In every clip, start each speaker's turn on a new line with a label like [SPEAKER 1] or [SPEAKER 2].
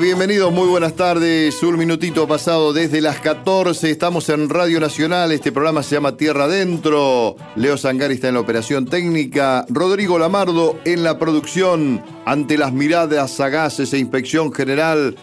[SPEAKER 1] Bienvenidos, muy buenas tardes. Un minutito pasado desde las 14. Estamos en Radio Nacional. Este programa se llama Tierra Adentro. Leo Sangari está en la operación técnica. Rodrigo Lamardo en la producción. Ante las miradas sagaces e inspección general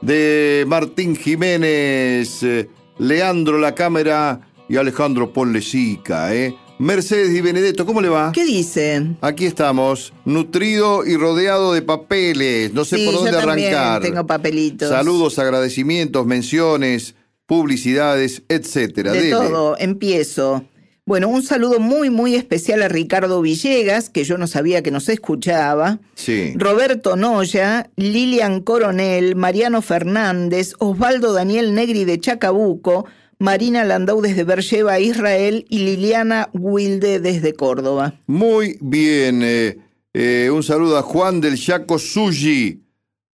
[SPEAKER 1] de Martín Jiménez, eh, Leandro La Cámara y Alejandro Ponlesica, ¿eh? Mercedes y Benedetto, ¿cómo le va?
[SPEAKER 2] ¿Qué dicen?
[SPEAKER 1] Aquí estamos, nutrido y rodeado de papeles. No sé
[SPEAKER 2] Sí,
[SPEAKER 1] por dónde
[SPEAKER 2] yo también
[SPEAKER 1] arrancar.
[SPEAKER 2] tengo papelitos.
[SPEAKER 1] Saludos, agradecimientos, menciones, publicidades, etcétera.
[SPEAKER 2] De
[SPEAKER 1] Dele.
[SPEAKER 2] todo, empiezo. Bueno, un saludo muy, muy especial a Ricardo Villegas, que yo no sabía que nos escuchaba.
[SPEAKER 1] Sí.
[SPEAKER 2] Roberto Noya, Lilian Coronel, Mariano Fernández, Osvaldo Daniel Negri de Chacabuco, Marina Landau desde Bercheva, Israel y Liliana Wilde desde Córdoba.
[SPEAKER 1] Muy bien. eh, eh, un saludo a Juan del Chaco Suji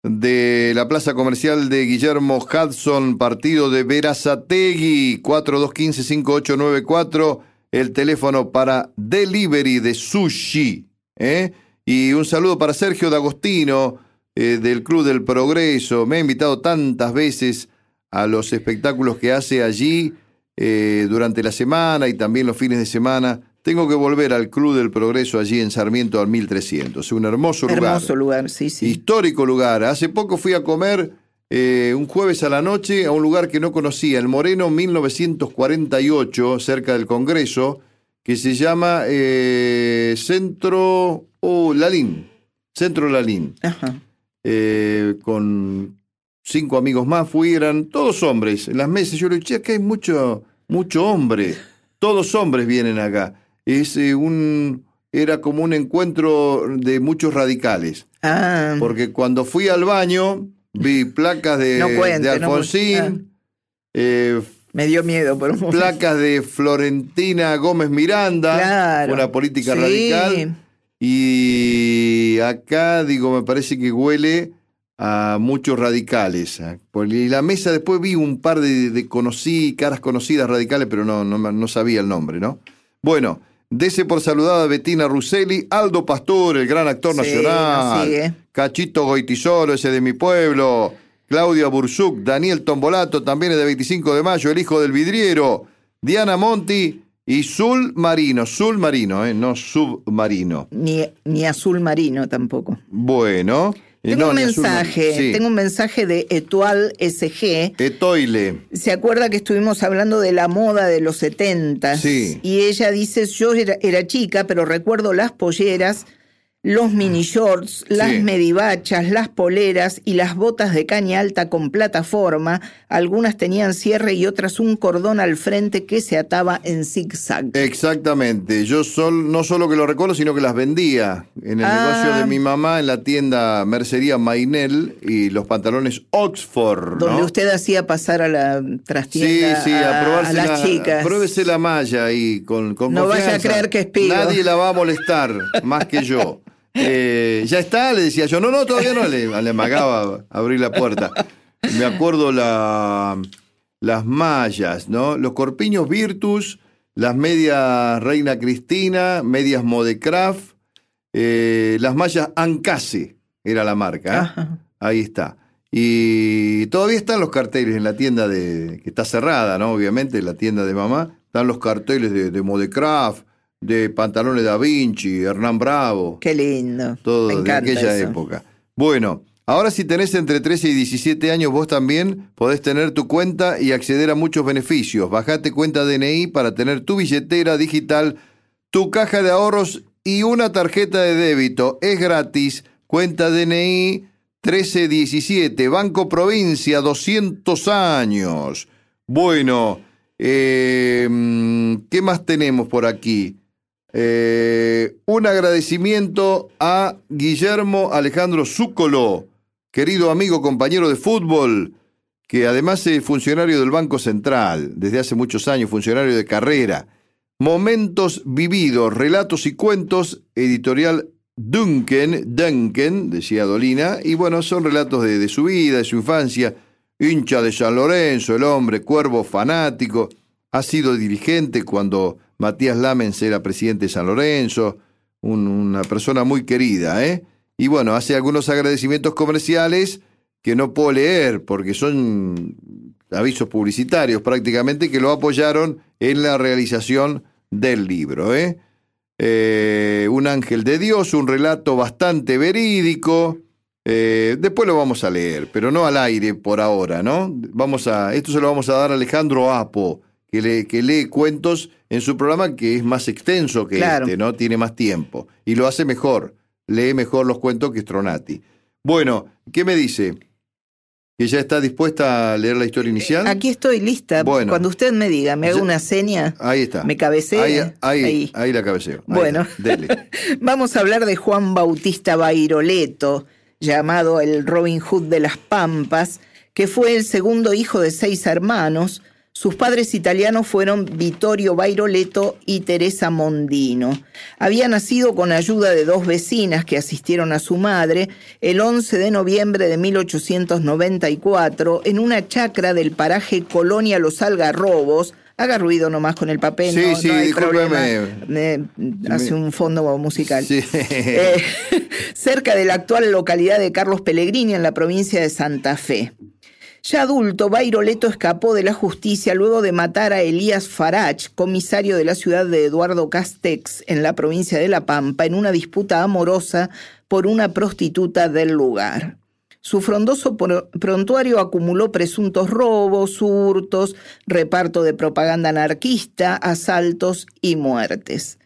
[SPEAKER 1] de la Plaza Comercial de Guillermo Hudson, partido de Verazategui, 4215-5894, el teléfono para delivery de sushi. ¿eh? Y un saludo para Sergio D'Agostino eh, del Club del Progreso. Me ha invitado tantas veces a los espectáculos que hace allí eh, durante la semana y también los fines de semana. Tengo que volver al Club del Progreso allí en Sarmiento al 1300. Un hermoso lugar.
[SPEAKER 2] Hermoso lugar, sí, sí.
[SPEAKER 1] Histórico lugar. Hace poco fui a comer eh, un jueves a la noche a un lugar que no conocía, el Moreno 1948, cerca del Congreso, que se llama eh, Centro oh, Lalín. Centro Lalín.
[SPEAKER 2] Ajá.
[SPEAKER 1] Eh, con cinco amigos más fui, eran todos hombres. En las mesas yo le dije, "Che, acá hay mucho, mucho hombre. Todos hombres vienen acá. Es eh, un, era como un encuentro de muchos radicales.
[SPEAKER 2] Ah,
[SPEAKER 1] Porque cuando fui al baño, vi placas de,
[SPEAKER 2] No cuente,
[SPEAKER 1] de
[SPEAKER 2] no cu-
[SPEAKER 1] Alfonsín, eh,
[SPEAKER 2] me dio miedo por un momento.
[SPEAKER 1] placas de Florentina Gómez Miranda,
[SPEAKER 2] Claro.
[SPEAKER 1] una política
[SPEAKER 2] Sí.
[SPEAKER 1] radical. Y acá, digo, me parece que huele a muchos radicales. por- Y la mesa después vi un par de, de conocí, caras conocidas radicales, pero no, no, no sabía el nombre, ¿no? Bueno, dese por saludada a Bettina Russelli, Aldo Pastor, el gran actor
[SPEAKER 2] Sí,
[SPEAKER 1] nacional. Cachito Goitisolo, ese de mi pueblo, Claudia Burzuk, Daniel Tombolato, también es de 25 de mayo, el hijo del vidriero, Diana Monti y Sul Marino, Sul Marino, eh, no submarino.
[SPEAKER 2] Ni, ni azul marino tampoco.
[SPEAKER 1] Bueno.
[SPEAKER 2] Tengo
[SPEAKER 1] no,
[SPEAKER 2] un mensaje,
[SPEAKER 1] Sí.
[SPEAKER 2] tengo un mensaje de Etual SG.
[SPEAKER 1] Etoile.
[SPEAKER 2] Se acuerda que estuvimos hablando de la moda de los 70
[SPEAKER 1] Sí.
[SPEAKER 2] y ella dice, yo era, era chica, pero recuerdo las polleras, los mini shorts, las
[SPEAKER 1] Sí.
[SPEAKER 2] medivachas, las poleras y las botas de caña alta con plataforma. Algunas tenían cierre y otras un cordón al frente que se ataba en zigzag.
[SPEAKER 1] Exactamente. Yo sol, no solo que lo recuerdo, sino que las vendía en el
[SPEAKER 2] Ah.
[SPEAKER 1] negocio de mi mamá en la tienda Mercería Mainel y los pantalones Oxford. ¿no?
[SPEAKER 2] Donde usted hacía pasar a la
[SPEAKER 1] Sí,
[SPEAKER 2] trastienda
[SPEAKER 1] sí, a,
[SPEAKER 2] a,
[SPEAKER 1] probarse
[SPEAKER 2] a las
[SPEAKER 1] la,
[SPEAKER 2] chicas.
[SPEAKER 1] Pruébese la malla ahí con, con
[SPEAKER 2] No vaya a creer que es.
[SPEAKER 1] Nadie la va a molestar más que yo. Eh, ya está, le decía yo. No, no, todavía no. Le, le amagaba abrir la puerta. Me acuerdo la, las mallas, ¿no? Los corpiños Virtus, las medias Reina Cristina, medias Modecraft, eh, las mallas Ancase era la marca. ¿eh? Ahí está. Y todavía están los carteles en la tienda de. que está cerrada, ¿no? Obviamente, la tienda de mamá. Están los carteles de, de Modecraft, de Pantalones Da Vinci, Hernán Bravo,
[SPEAKER 2] Qué lindo.
[SPEAKER 1] todo
[SPEAKER 2] Me
[SPEAKER 1] de aquella
[SPEAKER 2] eso.
[SPEAKER 1] época. Bueno, ahora si tenés entre 13 y 17 años, vos también podés tener tu cuenta y acceder a muchos beneficios. Bajate cuenta DNI para tener tu billetera digital, tu caja de ahorros y una tarjeta de débito. Es gratis. Cuenta DNI 1317, Banco Provincia, 200 años. Bueno, eh, mm, ¿qué más tenemos por aquí? Eh, un agradecimiento a Guillermo Alejandro Zúcolo, querido amigo, compañero de fútbol, que además es funcionario del Banco Central, desde hace muchos años, funcionario de carrera. Momentos vividos, relatos y cuentos, editorial Duncan, Duncan, decía Dolina, y bueno, son relatos de, de su vida, de su infancia, hincha de San Lorenzo, el hombre, cuervo fanático, ha sido dirigente cuando Matías Lamens era presidente de San Lorenzo, un- una persona muy querida, ¿eh? Y bueno, hace algunos agradecimientos comerciales que no puedo leer porque son avisos publicitarios prácticamente que lo apoyaron en la realización del libro. ¿eh? Eh, un ángel de Dios, un relato bastante verídico. Eh, después lo vamos a leer, pero no al aire por ahora, ¿no? Vamos a, esto se lo vamos a dar a Alejandro Apo, que, que lee cuentos en su programa que es más extenso que este, ¿no? Tiene más tiempo y lo hace mejor, lee mejor los cuentos que Stronati. Bueno, ¿qué me dice? ¿Que ya está dispuesta a leer la historia inicial?
[SPEAKER 2] Aquí estoy lista. Bueno, Cuando usted me diga, me haga una seña.
[SPEAKER 1] Ahí está.
[SPEAKER 2] Me cabecea.
[SPEAKER 1] Ahí, ahí, la cabeceo.
[SPEAKER 2] bueno, vamos a hablar de Juan Bautista Bairoleto, llamado el Robin Hood de las Pampas, que fue el segundo hijo de seis hermanos, sus padres italianos fueron Vittorio Bairoleto y Teresa Mondino. Había nacido con ayuda de dos vecinas que asistieron a su madre el 11 de noviembre de 1894 en una chacra del paraje Colonia Los Algarrobos, Haga ruido nomás con el papel.
[SPEAKER 1] Sí, sí,
[SPEAKER 2] hace un fondo musical. Eh, cerca de la actual localidad de Carlos Pellegrini, en la provincia de Santa Fe. Ya adulto, Bairoleto escapó de la justicia luego de matar a Elías Farach, comisario de la ciudad de Eduardo Castex, en la provincia de La Pampa, en una disputa amorosa por una prostituta del lugar. Su frondoso prontuario acumuló presuntos robos, hurtos, reparto de propaganda anarquista, asaltos y muertes.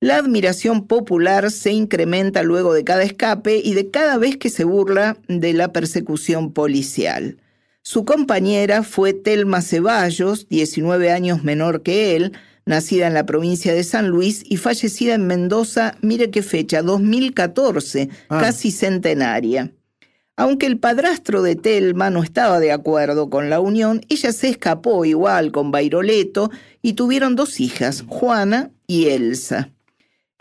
[SPEAKER 2] La admiración popular se incrementa luego de cada escape y de cada vez que se burla de la persecución policial. Su compañera fue Telma Ceballos, 19 años menor que él, nacida en la provincia de San Luis y fallecida en Mendoza, mire qué fecha, 2014, ah. casi centenaria. Aunque el padrastro de Telma no estaba de acuerdo con la unión, ella se escapó igual con Bairoleto y tuvieron dos hijas, Juana y Elsa.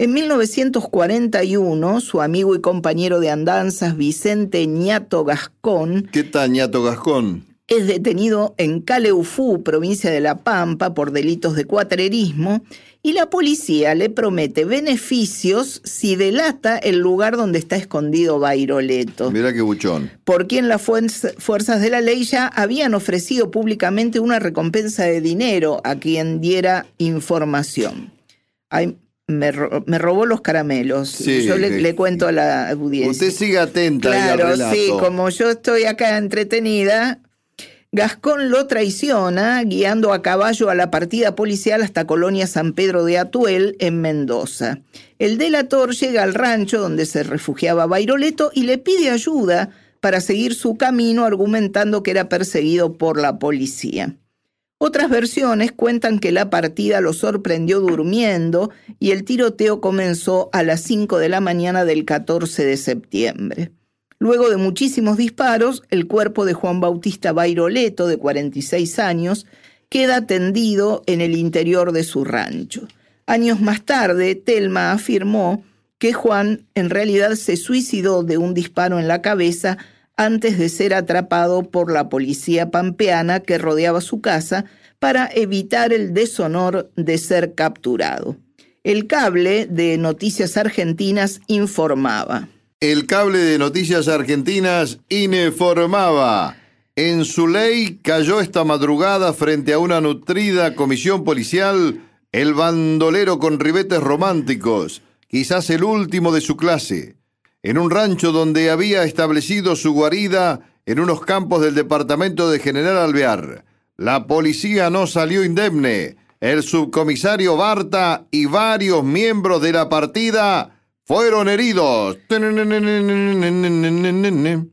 [SPEAKER 2] En 1941, su amigo y compañero de andanzas Vicente Ñato Gascón.
[SPEAKER 1] ¿Qué tal Ñato Gascón?
[SPEAKER 2] Es detenido en Caleufú, provincia de La Pampa, por delitos de cuatrerismo y la policía le promete beneficios si delata el lugar donde está escondido Bairoleto.
[SPEAKER 1] Mira qué buchón.
[SPEAKER 2] Por quien las fuerzas de la ley ya habían ofrecido públicamente una recompensa de dinero a quien diera información. Hay me, robó los caramelos. yo le, cuento a la audiencia.
[SPEAKER 1] Usted sigue atenta.
[SPEAKER 2] Claro, sí, como yo estoy acá entretenida, Gascón lo traiciona guiando a caballo a la partida policial hasta Colonia San Pedro de Atuel, en Mendoza. El delator llega al rancho donde se refugiaba Bairoleto y le pide ayuda para seguir su camino argumentando que era perseguido por la policía. Otras versiones cuentan que la partida lo sorprendió durmiendo y el tiroteo comenzó a las 5 de la mañana del 14 de septiembre. Luego de muchísimos disparos, el cuerpo de Juan Bautista Bairoleto, de 46 años, queda tendido en el interior de su rancho. Años más tarde, Telma afirmó que Juan en realidad se suicidó de un disparo en la cabeza antes de ser atrapado por la policía pampeana que rodeaba su casa para evitar el deshonor de ser capturado. El cable de Noticias Argentinas informaba.
[SPEAKER 1] El cable de Noticias Argentinas informaba. En su ley cayó esta madrugada frente a una nutrida comisión policial el bandolero con ribetes románticos, quizás el último de su clase en un rancho donde había establecido su guarida en unos campos del departamento de General Alvear. La policía no salió indemne. El subcomisario Barta y varios miembros de la partida fueron heridos.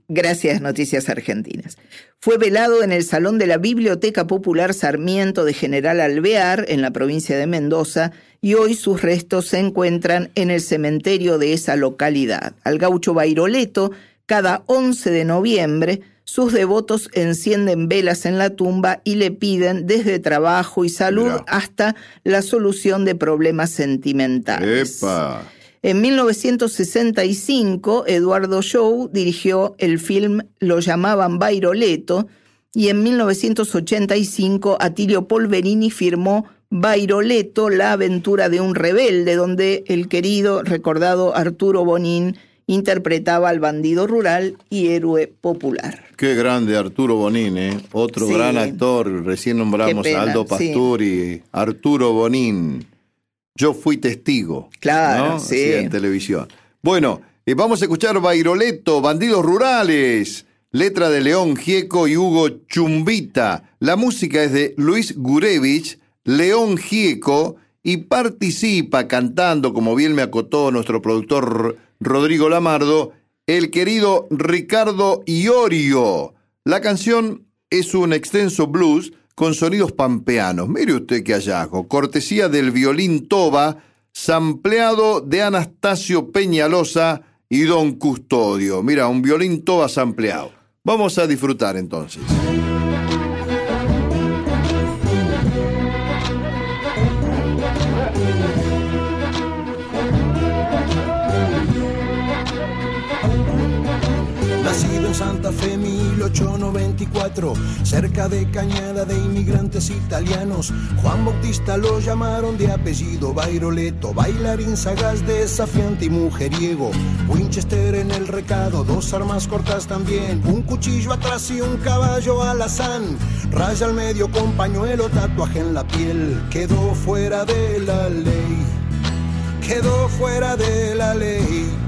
[SPEAKER 2] Gracias, Noticias Argentinas. Fue velado en el Salón de la Biblioteca Popular Sarmiento de General Alvear, en la provincia de Mendoza, y hoy sus restos se encuentran en el cementerio de esa localidad. Al gaucho Bairoleto, cada 11 de noviembre, sus devotos encienden velas en la tumba y le piden desde trabajo y salud hasta la solución de problemas sentimentales. En 1965, Eduardo Show dirigió el film Lo llamaban Bairoleto y en 1985 Atilio Polverini firmó Bairoleto, la aventura de un rebelde, donde el querido, recordado Arturo Bonín interpretaba al bandido rural y héroe popular.
[SPEAKER 1] Qué grande Arturo Bonín, ¿eh? Otro
[SPEAKER 2] Sí.
[SPEAKER 1] gran actor. Recién nombramos
[SPEAKER 2] Qué pena,
[SPEAKER 1] a Aldo
[SPEAKER 2] sí.
[SPEAKER 1] Pasturi, Arturo Bonín. Yo fui testigo.
[SPEAKER 2] Claro,
[SPEAKER 1] ¿no?
[SPEAKER 2] sí.
[SPEAKER 1] Así en televisión. Bueno, eh, vamos a escuchar Bairoleto, Bandidos Rurales. Letra de León Gieco y Hugo Chumbita. La música es de Luis Gurevich, León Gieco y participa cantando, como bien me acotó nuestro productor Rodrigo Lamardo, el querido Ricardo Iorio. La canción es un extenso blues con sonidos pampeanos. Mire usted qué hallazgo. Cortesía del violín Toba, sampleado de Anastasio Peñalosa y Don Custodio. Mira, un violín Toba sampleado. Vamos a disfrutar entonces.
[SPEAKER 3] 1894, cerca de Cañada de inmigrantes italianos, Juan Bautista lo llamaron de apellido Bairoleto, bailarín sagaz, desafiante y mujeriego. Winchester en el recado, dos armas cortas también, un cuchillo atrás y un caballo alazán. Raya al medio con pañuelo, tatuaje en la piel, quedó fuera de la ley, quedó fuera de la ley.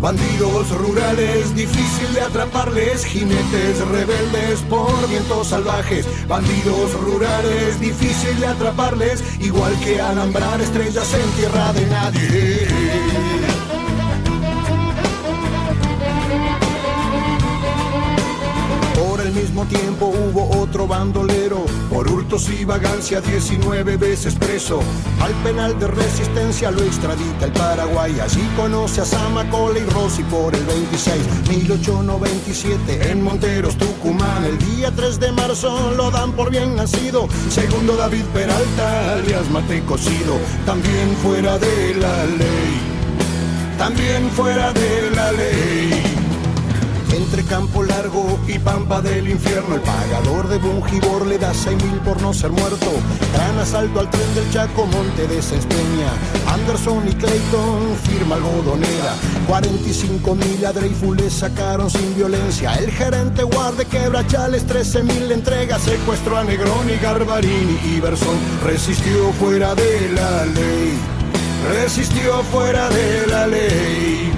[SPEAKER 3] Bandidos rurales, difícil de atraparles, jinetes rebeldes por vientos salvajes. Bandidos rurales, difícil de atraparles, igual que alambrar estrellas en tierra de nadie. Por el mismo tiempo hubo otro bandolero, por hurtos y vagancia 19 veces preso. Al penal de resistencia lo extradita el Paraguay, allí conoce a Samacola y Rossi por el 26, 1897 en Monteros, Tucumán. El día 3 de marzo lo dan por bien nacido, segundo David Peralta, alias Mate Cocido, también fuera de la ley, también fuera de la ley. Entre Campo Largo y Pampa del Infierno, el pagador de Bungibor le da seis mil por no ser muerto. Gran asalto al tren del Chaco, Monte de Cespeña. Anderson y Clayton, firma algodonera. 45 mil a Dreyfus le sacaron sin violencia. El gerente guarde quebrachales, 13 mil entrega. Secuestró a Negroni, Garbarini y Berson. Resistió fuera de la ley. Resistió fuera de la ley.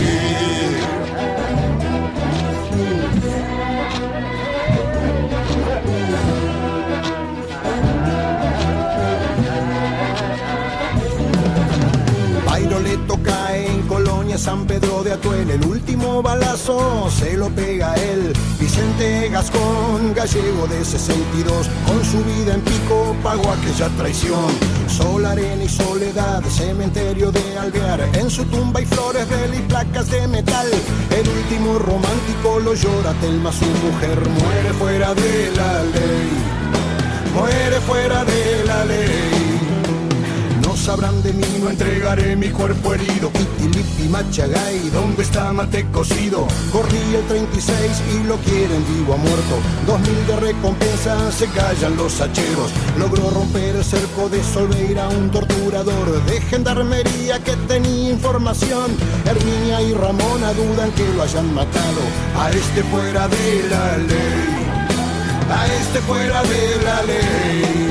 [SPEAKER 3] San Pedro de Atuel. El último balazo se lo pega él. Vicente Gascón, gallego de 62, con su vida en pico pagó aquella traición. Sol, arena y soledad, cementerio de Alvear. En su tumba hay flores, vela y placas de metal. El último romántico lo llora Telma, su mujer muere fuera de la ley. Muere fuera de la ley. Sabrán de mí, no entregaré mi cuerpo herido. Pitilipi, Machagay, ¿dónde está Mate cocido? Corrí el 36 y lo quieren vivo a muerto. Dos mil de recompensa, se callan los hacheros. Logró romper el cerco de Solveira, un torturador de gendarmería que tenía información. Herminia y Ramona dudan que lo hayan matado. A este fuera de la ley. A este fuera de la ley.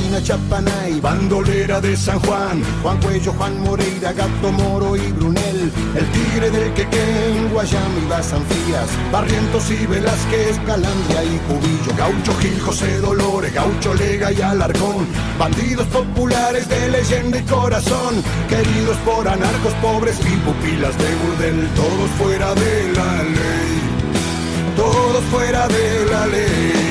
[SPEAKER 3] Bandolera de San Juan, Juan Cuello, Juan Moreira, Gato Moro y Brunel, el tigre del Quequén, Guayama y las Anfías, Barrientos y Velázquez, Calandria y Cubillo, Gaucho Gil, José Dolores, Gaucho Lega y Alarcón, bandidos populares de leyenda y corazón, queridos por anarcos pobres y pupilas de burdel, todos fuera de la ley, todos fuera de la ley.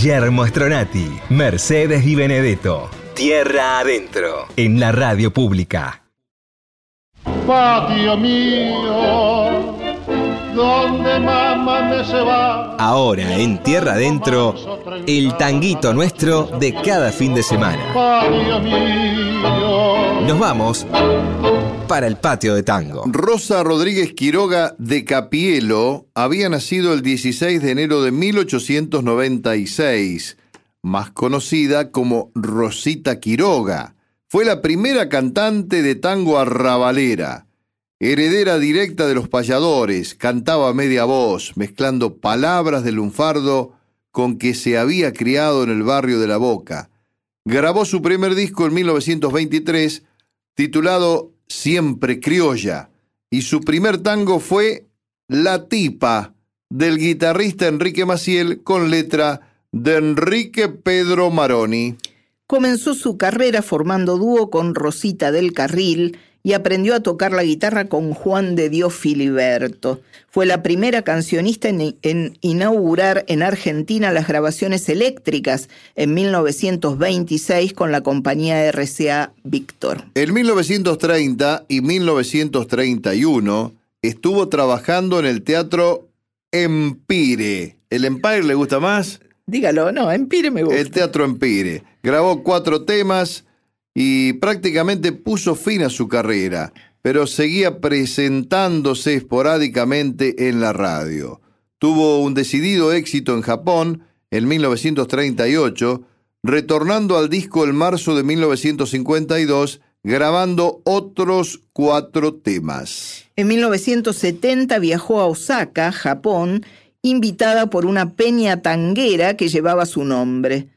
[SPEAKER 4] Guillermo Stronati, Mercedes y Benedetto. Tierra adentro, en la radio pública.
[SPEAKER 5] Patio mío, donde mamá me se va.
[SPEAKER 4] Ahora en Tierra adentro, el tanguito nuestro de cada fin de semana.
[SPEAKER 5] Patio mío,
[SPEAKER 4] Nos vamos para el patio de tango.
[SPEAKER 1] Rosa Rodríguez Quiroga de Capielo había nacido el 16 de enero de 1896, más conocida como Rosita Quiroga. Fue la primera cantante de tango arrabalera. Heredera directa de los payadores, cantaba a media voz, mezclando palabras del lunfardo con que se había criado en el barrio de La Boca. Grabó su primer disco en 1923, titulado Siempre Criolla, y su primer tango fue La Tipa, del guitarrista Enrique Maciel, con letra de Enrique Pedro Maroni.
[SPEAKER 2] Comenzó su carrera formando dúo con Rosita del Carril y aprendió a tocar la guitarra con Juan de Dios Filiberto. Fue la primera cancionista en, en inaugurar en Argentina las grabaciones eléctricas en 1926 con la compañía RCA Víctor.
[SPEAKER 1] En 1930 y 1931 estuvo trabajando en el teatro Empire. ¿El Empire le gusta más?
[SPEAKER 2] Dígalo, no, Empire me gusta.
[SPEAKER 1] El Teatro Empire. Grabó cuatro temas y prácticamente puso fin a su carrera, pero seguía presentándose esporádicamente en la radio. Tuvo un decidido éxito en Japón en 1938, retornando al disco en marzo de 1952, grabando otros cuatro temas.
[SPEAKER 2] En 1970 viajó a Osaka, Japón, invitada por una peña tanguera que llevaba su nombre.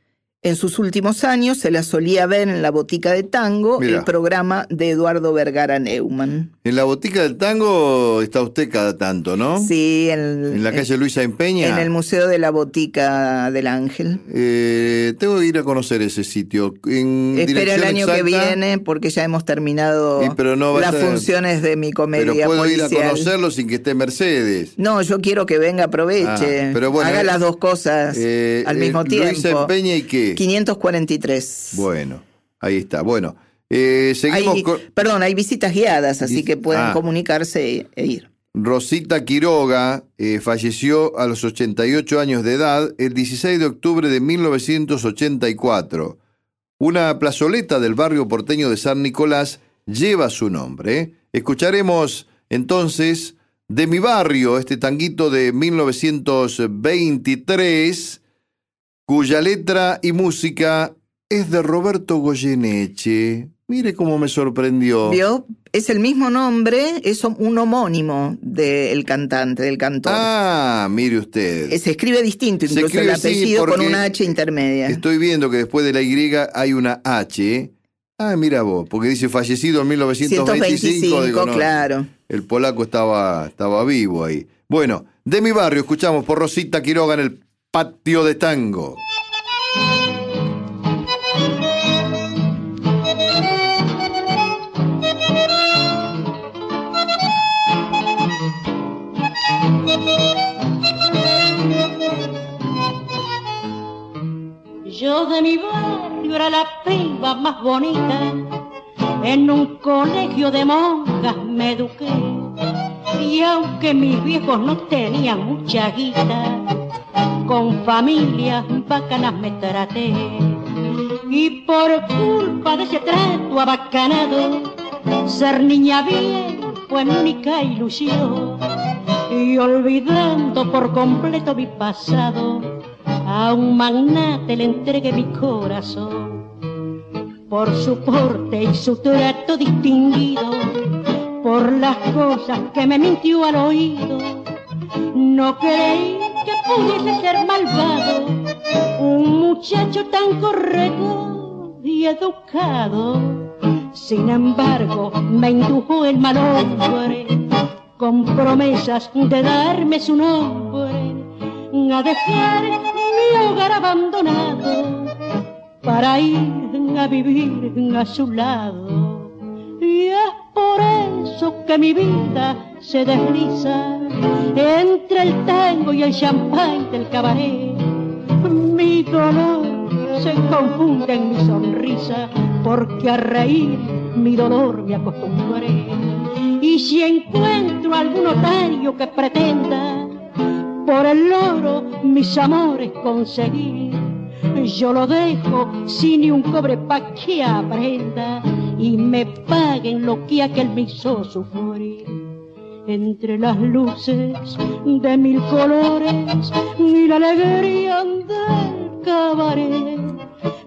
[SPEAKER 2] En sus últimos años se la solía ver en la Botica de Tango, el programa de Eduardo Vergara Neumann.
[SPEAKER 1] En la botica del tango está usted cada tanto, ¿no?
[SPEAKER 2] Sí, en,
[SPEAKER 1] En la calle Luisa Empeña.
[SPEAKER 2] en el Museo de la Botica del Ángel.
[SPEAKER 1] Eh, tengo que ir a conocer ese sitio. En
[SPEAKER 2] Espera el año que viene porque ya hemos terminado
[SPEAKER 1] Y pero no va a
[SPEAKER 2] las funciones de mi
[SPEAKER 1] Pero
[SPEAKER 2] comedia
[SPEAKER 1] puedo ir a conocerlo sin que esté Mercedes.
[SPEAKER 2] No, yo quiero que venga, aproveche.
[SPEAKER 1] Ah, pero bueno,
[SPEAKER 2] Haga
[SPEAKER 1] eh,
[SPEAKER 2] las dos cosas
[SPEAKER 1] eh,
[SPEAKER 2] al
[SPEAKER 1] eh,
[SPEAKER 2] mismo
[SPEAKER 1] Luisa
[SPEAKER 2] tiempo.
[SPEAKER 1] Empeña y qué?
[SPEAKER 2] 543.
[SPEAKER 1] Bueno, ahí está. Bueno, eh, seguimos
[SPEAKER 2] Hay-
[SPEAKER 1] con
[SPEAKER 2] Perdón, hay visitas guiadas, así que pueden
[SPEAKER 1] ah.
[SPEAKER 2] comunicarse e ir.
[SPEAKER 1] Rosita Quiroga. eh, falleció a los 88 años de edad el 16 de octubre de 1984. Una plazoleta del barrio porteño de San Nicolás lleva su nombre. Escucharemos entonces de mi barrio este tanguito de 1923, cuya letra y música es de Roberto Goyeneche. Mire cómo me sorprendió.
[SPEAKER 2] ¿Vio? Es el mismo nombre, es un homónimo del cantante, del cantor.
[SPEAKER 1] Ah, mire usted.
[SPEAKER 2] Eh, Se escribe distinto, incluso el
[SPEAKER 1] sí,
[SPEAKER 2] apellido con una H intermedia.
[SPEAKER 1] Estoy viendo que después de la Y hay una H. Ah, mira vos, porque dice fallecido en 1925.
[SPEAKER 2] 125,
[SPEAKER 1] digo, no,
[SPEAKER 2] claro.
[SPEAKER 1] El polaco estaba, estaba vivo ahí. Bueno, de mi barrio escuchamos por Rosita Quiroga en el patio de tango.
[SPEAKER 6] De mi barrio era la piba más bonita, en un colegio de monjas me eduqué. Y aunque mis viejos no tenían mucha guita, con familias bacanas me traté. Y por culpa de ese trato abacanado, ser niña bien fue mi única ilusión. Y olvidando por completo mi pasado, a un magnate le entregué mi corazón. Por su porte y su trato distinguido, por las cosas que me mintió al oído, no creí que pudiese ser malvado un muchacho tan correcto y educado. Sin embargo, me indujo el mal hombre con promesas de darme su nombre, a dejar mi hogar abandonado para ir a vivir a su lado. Y es por eso que mi vida se desliza entre el tango y el champán del cabaret. Mi dolor se confunde en mi sonrisa porque a reír mi dolor me acostumbré. Y si encuentro algún notario que pretenda por el oro mis amores conseguir, yo lo dejo sin ni un cobre pa' que aprenda y me paguen lo que aquel me hizo sufrir. Entre las luces de mil colores y la alegría del cabaret,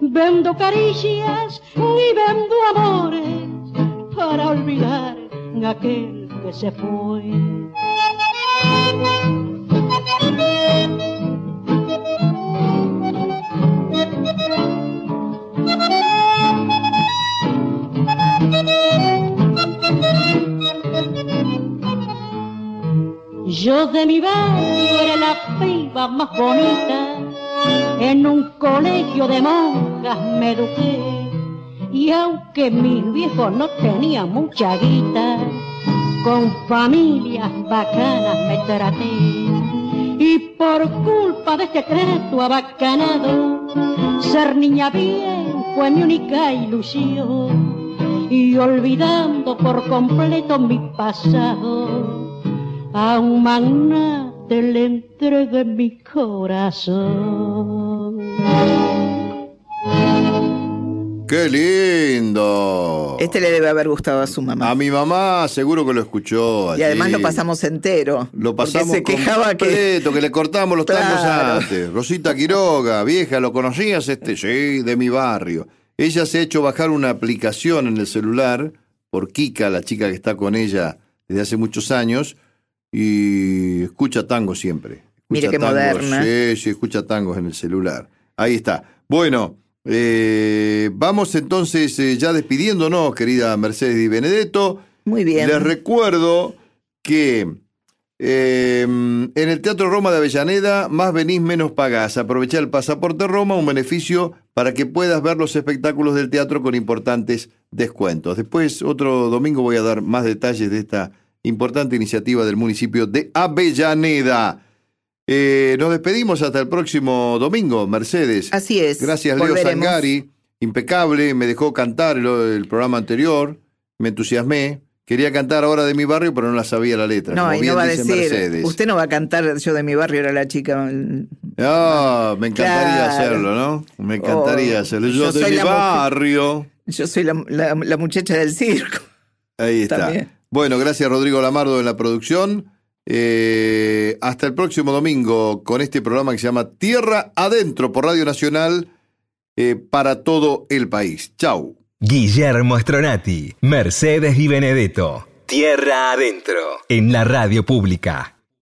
[SPEAKER 6] vendo caricias y vendo amores para olvidar aquel que se fue. Yo de mi barrio era la piba más bonita, en un colegio de monjas me eduqué. Y aunque mis viejos no tenían mucha guita, con familias bacanas me traté. Por culpa de este trato abacanado, ser niña bien fue mi única ilusión. Y olvidando por completo mi pasado, a un magnate le entregué mi corazón.
[SPEAKER 1] ¡Qué lindo!
[SPEAKER 2] Este le debe haber gustado a su mamá.
[SPEAKER 1] A mi mamá seguro que lo escuchó.
[SPEAKER 2] y además lo pasamos entero.
[SPEAKER 1] Lo pasamos
[SPEAKER 2] se quejaba que
[SPEAKER 1] completo, que... le cortamos los tangos antes. Rosita Quiroga, vieja, ¿lo conocías este? Sí, de mi barrio. Ella se ha hecho bajar una aplicación en el celular por Kika, la chica que está con ella desde hace muchos años, y escucha tango siempre. Escucha
[SPEAKER 2] Mire qué
[SPEAKER 1] tangos,
[SPEAKER 2] moderna.
[SPEAKER 1] Sí, sí, escucha tangos en el celular. Ahí está. Bueno, eh, vamos entonces eh, ya despidiéndonos, querida Mercedes Di Benedetto.
[SPEAKER 2] muy bien.
[SPEAKER 1] Les recuerdo que eh, en el Teatro Roma de Avellaneda, más venís, menos pagás. Aprovechá el pasaporte Roma, un beneficio para que puedas ver los espectáculos del teatro con importantes descuentos. Después, otro domingo, voy a dar más detalles de esta importante iniciativa del municipio de Avellaneda. Eh, nos despedimos hasta el próximo domingo, Mercedes.
[SPEAKER 2] Así es.
[SPEAKER 1] Gracias, Leo
[SPEAKER 2] volveremos.
[SPEAKER 1] Sangari. Impecable, me dejó cantar el, el programa anterior, me entusiasmé. Quería cantar ahora de mi barrio, pero no la sabía la letra.
[SPEAKER 2] No,
[SPEAKER 1] como
[SPEAKER 2] y
[SPEAKER 1] bien
[SPEAKER 2] no va a decir,
[SPEAKER 1] Mercedes.
[SPEAKER 2] usted no va a cantar yo de mi barrio era la chica.
[SPEAKER 1] Ah, me encantaría
[SPEAKER 2] Claro.
[SPEAKER 1] hacerlo, ¿no? Me encantaría
[SPEAKER 2] Oh,
[SPEAKER 1] hacerlo. Yo,
[SPEAKER 2] yo
[SPEAKER 1] de mi barrio.
[SPEAKER 2] Yo soy la, la- la muchacha del circo.
[SPEAKER 1] Ahí está.
[SPEAKER 2] También.
[SPEAKER 1] Bueno, gracias Rodrigo Lamardo en la producción. Eh, hasta el próximo domingo con este programa que se llama Tierra Adentro por Radio Nacional eh, para todo el país. Chau.
[SPEAKER 4] Guillermo Stronati, Mercedes y Benedetto. Tierra adentro, en la radio pública.